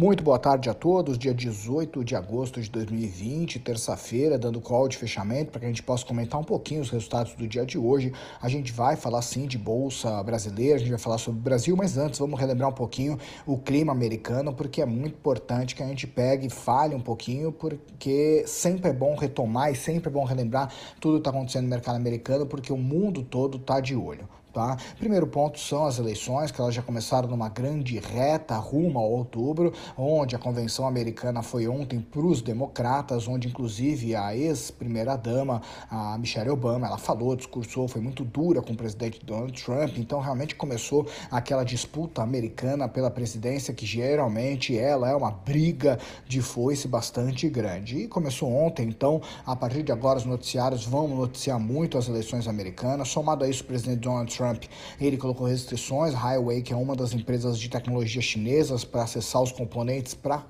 Muito boa tarde a todos. Dia 18 de agosto de 2020, terça-feira, dando call de fechamento para que a gente possa comentar um pouquinho os resultados do dia de hoje. A gente vai falar sim de bolsa brasileira, a gente vai falar sobre o Brasil, mas antes vamos relembrar um pouquinho o clima americano, porque é muito importante que a gente pegue e fale um pouquinho, porque sempre é bom retomar e sempre é bom relembrar tudo que está acontecendo no mercado americano, porque o mundo todo está de olho. Tá? Primeiro ponto são as eleições, que elas já começaram numa grande reta rumo ao outubro, onde a convenção americana foi ontem para os democratas, onde inclusive a ex-primeira-dama, a Michelle Obama, ela falou, discursou, foi muito dura com o presidente Donald Trump, então realmente começou aquela disputa americana pela presidência, que geralmente ela é uma briga de foice bastante grande. E começou ontem, então, a partir de agora os noticiários vão noticiar muito as eleições americanas, somado a isso o presidente Donald Trump Trump, ele colocou restrições. Highway, que é uma das empresas de tecnologia chinesas, para acessar os componentes para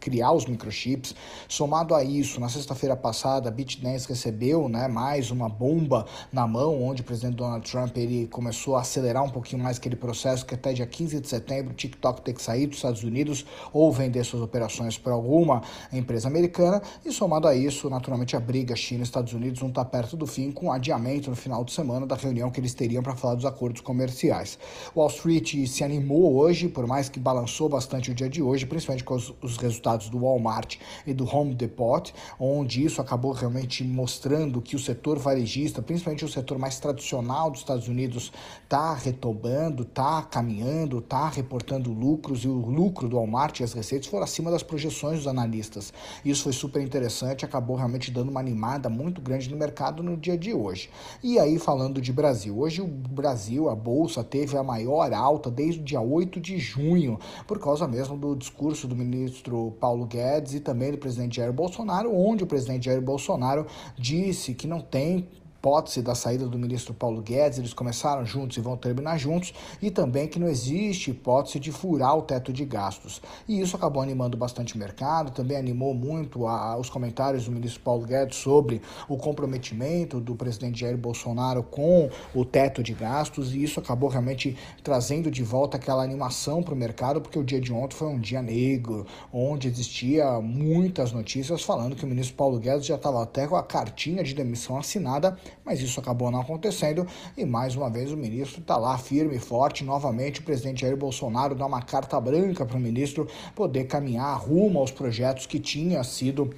criar os microchips. Somado a isso, na sexta-feira passada, a BitDance recebeu né, mais uma bomba na mão, onde o presidente Donald Trump ele começou a acelerar um pouquinho mais aquele processo que até dia 15 de setembro o TikTok tem que sair dos Estados Unidos ou vender suas operações para alguma empresa americana. E somado a isso, naturalmente, a briga China Estados Unidos não está perto do fim, com adiamento no final de semana da reunião que eles teriam para falar dos acordos comerciais. Wall Street se animou hoje, por mais que balançou bastante o dia de hoje, principalmente com os, os resultados resultados do Walmart e do Home Depot, onde isso acabou realmente mostrando que o setor varejista, principalmente o setor mais tradicional dos Estados Unidos, está retomando, está caminhando, está reportando lucros e o lucro do Walmart e as receitas foram acima das projeções dos analistas. Isso foi super interessante, acabou realmente dando uma animada muito grande no mercado no dia de hoje. E aí, falando de Brasil, hoje o Brasil, a Bolsa, teve a maior alta desde o dia 8 de junho, por causa mesmo do discurso do ministro Paulo Guedes e também do presidente Jair Bolsonaro, onde o presidente Jair Bolsonaro disse que não tem hipótese da saída do ministro Paulo Guedes, eles começaram juntos e vão terminar juntos, e também que não existe hipótese de furar o teto de gastos. E isso acabou animando bastante o mercado, também animou muito a, os comentários do ministro Paulo Guedes sobre o comprometimento do presidente Jair Bolsonaro com o teto de gastos, e isso acabou realmente trazendo de volta aquela animação para o mercado, porque o dia de ontem foi um dia negro, onde existia muitas notícias falando que o ministro Paulo Guedes já estava até com a cartinha de demissão assinada mas isso acabou não acontecendo e mais uma vez o ministro está lá firme e forte. Novamente, o presidente Jair Bolsonaro dá uma carta branca para o ministro poder caminhar rumo aos projetos que tinha sido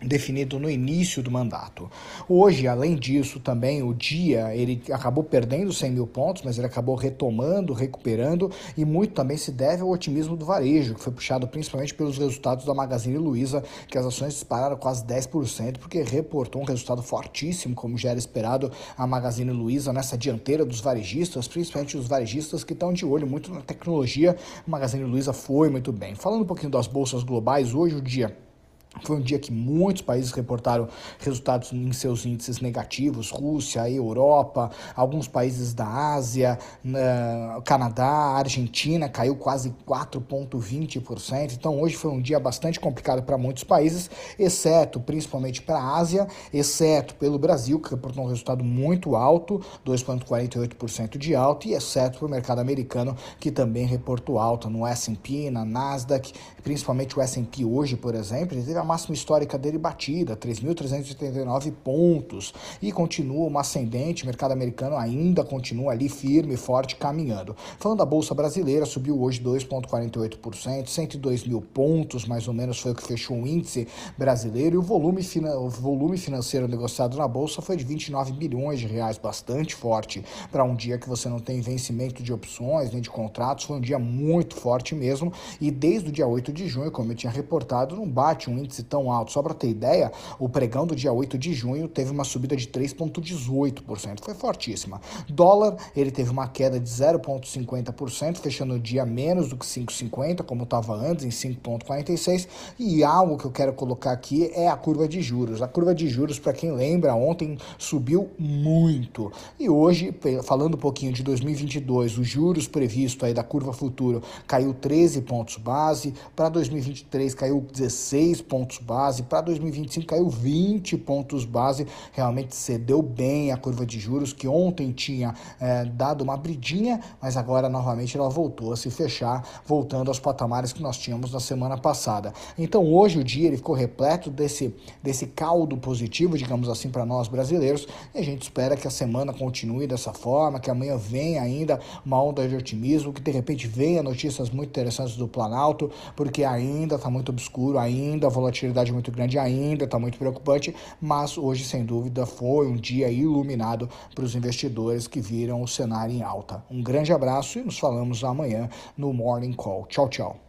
definido no início do mandato. Hoje, além disso, também o dia ele acabou perdendo 100 mil pontos, mas ele acabou retomando, recuperando e muito também se deve ao otimismo do varejo, que foi puxado principalmente pelos resultados da Magazine Luiza, que as ações dispararam quase 10%, porque reportou um resultado fortíssimo, como já era esperado a Magazine Luiza nessa dianteira dos varejistas, principalmente os varejistas que estão de olho muito na tecnologia. A Magazine Luiza foi muito bem. Falando um pouquinho das bolsas globais, hoje o dia foi um dia que muitos países reportaram resultados em seus índices negativos, Rússia, Europa, alguns países da Ásia, Canadá, Argentina caiu quase 4,20%. Então hoje foi um dia bastante complicado para muitos países, exceto principalmente para a Ásia, exceto pelo Brasil, que reportou um resultado muito alto, 2,48% de alta, e exceto para o mercado americano, que também reportou alta no S&P, na Nasdaq, principalmente o S&P hoje, por exemplo, ele teve a máxima histórica dele batida, 3.389 pontos, e continua uma ascendente, o mercado americano ainda continua ali firme e forte caminhando. Falando da Bolsa Brasileira, subiu hoje 2,48%, 102 mil pontos mais ou menos foi o que fechou o índice brasileiro, e o volume, o volume financeiro negociado na Bolsa foi de 29 bilhões de reais, bastante forte para um dia que você não tem vencimento de opções nem de contratos, foi um dia muito forte mesmo, e desde o dia 8 de junho, como eu tinha reportado, não bate um índice tão alto. Só para ter ideia, o pregão do dia 8 de junho teve uma subida de 3,18%, foi fortíssima. Dólar, ele teve uma queda de 0,50%, fechando o dia menos do que 5,50, como estava antes, em 5,46%. E algo que eu quero colocar aqui é a curva de juros. A curva de juros, para quem lembra, ontem subiu muito. E hoje, falando um pouquinho de 2022, os juros previstos aí da curva futuro caiu 13 pontos base, para 2023 caiu 16 pontos pontos base, para 2025 caiu 20 pontos base, realmente cedeu bem a curva de juros, que ontem tinha é, dado uma abridinha, mas agora novamente ela voltou a se fechar, voltando aos patamares que nós tínhamos na semana passada. Então hoje o dia ele ficou repleto desse, desse caldo positivo, digamos assim, para nós brasileiros, e a gente espera que a semana continue dessa forma, que amanhã venha ainda uma onda de otimismo, que de repente venha notícias muito interessantes do Planalto, porque ainda está muito obscuro, ainda a volatilidade muito grande, ainda está muito preocupante, mas hoje, sem dúvida, foi um dia iluminado para os investidores que viram o cenário em alta. Um grande abraço e nos falamos amanhã no Morning Call. Tchau, tchau.